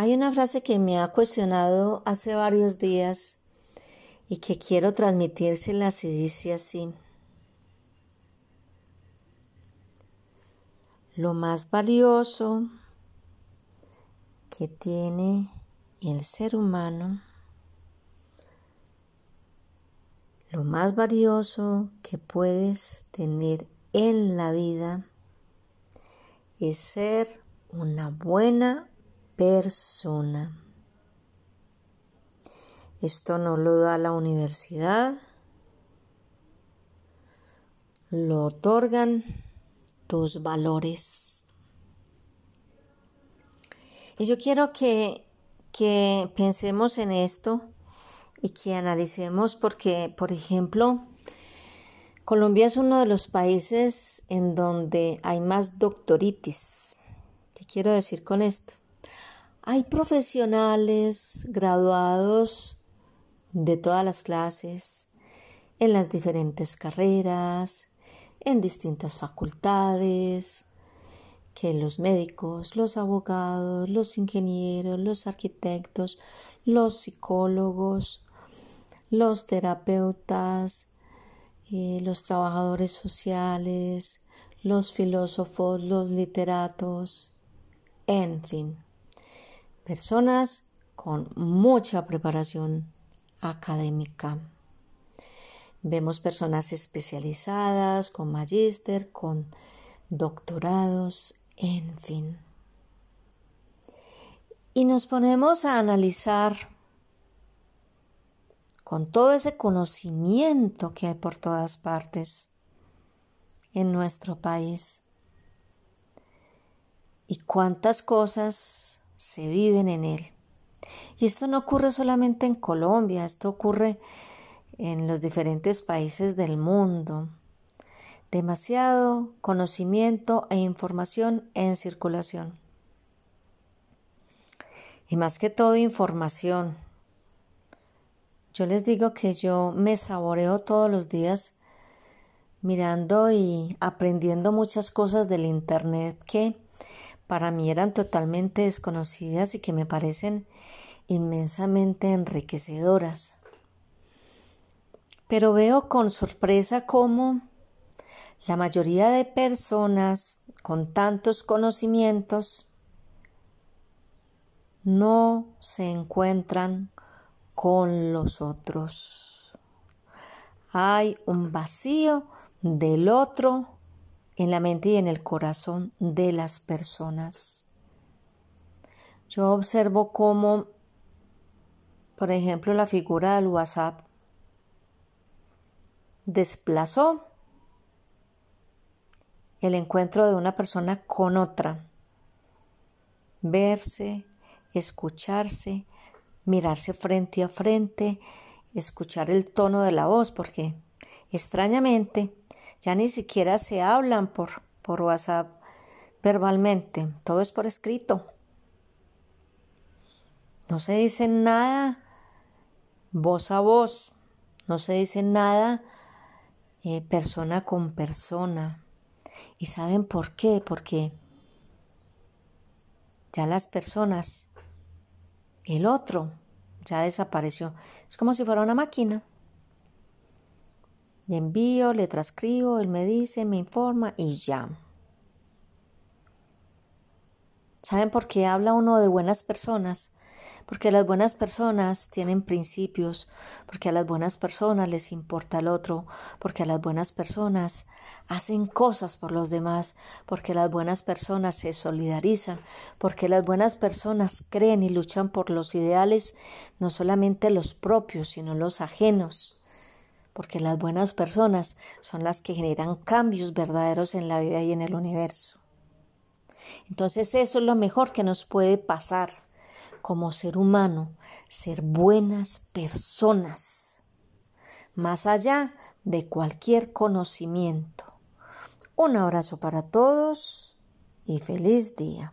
Hay una frase que me ha cuestionado hace varios días y que quiero transmitírsela y dice así. Lo más valioso que tiene el ser humano, lo más valioso que puedes tener en la vida es ser una buena persona. Esto no lo da la universidad, lo otorgan tus valores. Y yo quiero que, que pensemos en esto y que analicemos porque, por ejemplo, Colombia es uno de los países en donde hay más doctoritis. ¿Qué quiero decir con esto? Hay profesionales graduados de todas las clases, en las diferentes carreras, en distintas facultades, que los médicos, los abogados, los ingenieros, los arquitectos, los psicólogos, los terapeutas, eh, los trabajadores sociales, los filósofos, los literatos, en fin personas con mucha preparación académica. Vemos personas especializadas, con magíster, con doctorados, en fin. Y nos ponemos a analizar con todo ese conocimiento que hay por todas partes en nuestro país y cuántas cosas se viven en él. Y esto no ocurre solamente en Colombia, esto ocurre en los diferentes países del mundo. Demasiado conocimiento e información en circulación. Y más que todo información. Yo les digo que yo me saboreo todos los días mirando y aprendiendo muchas cosas del Internet que para mí eran totalmente desconocidas y que me parecen inmensamente enriquecedoras. Pero veo con sorpresa cómo la mayoría de personas con tantos conocimientos no se encuentran con los otros. Hay un vacío del otro en la mente y en el corazón de las personas. Yo observo cómo, por ejemplo, la figura del WhatsApp desplazó el encuentro de una persona con otra. Verse, escucharse, mirarse frente a frente, escuchar el tono de la voz, porque extrañamente ya ni siquiera se hablan por, por WhatsApp verbalmente, todo es por escrito. No se dice nada voz a voz, no se dice nada eh, persona con persona. ¿Y saben por qué? Porque ya las personas, el otro, ya desapareció. Es como si fuera una máquina. Le envío, le transcribo, él me dice, me informa y ya. ¿Saben por qué habla uno de buenas personas? Porque las buenas personas tienen principios, porque a las buenas personas les importa el otro, porque a las buenas personas hacen cosas por los demás, porque las buenas personas se solidarizan, porque las buenas personas creen y luchan por los ideales, no solamente los propios, sino los ajenos porque las buenas personas son las que generan cambios verdaderos en la vida y en el universo. Entonces eso es lo mejor que nos puede pasar como ser humano, ser buenas personas, más allá de cualquier conocimiento. Un abrazo para todos y feliz día.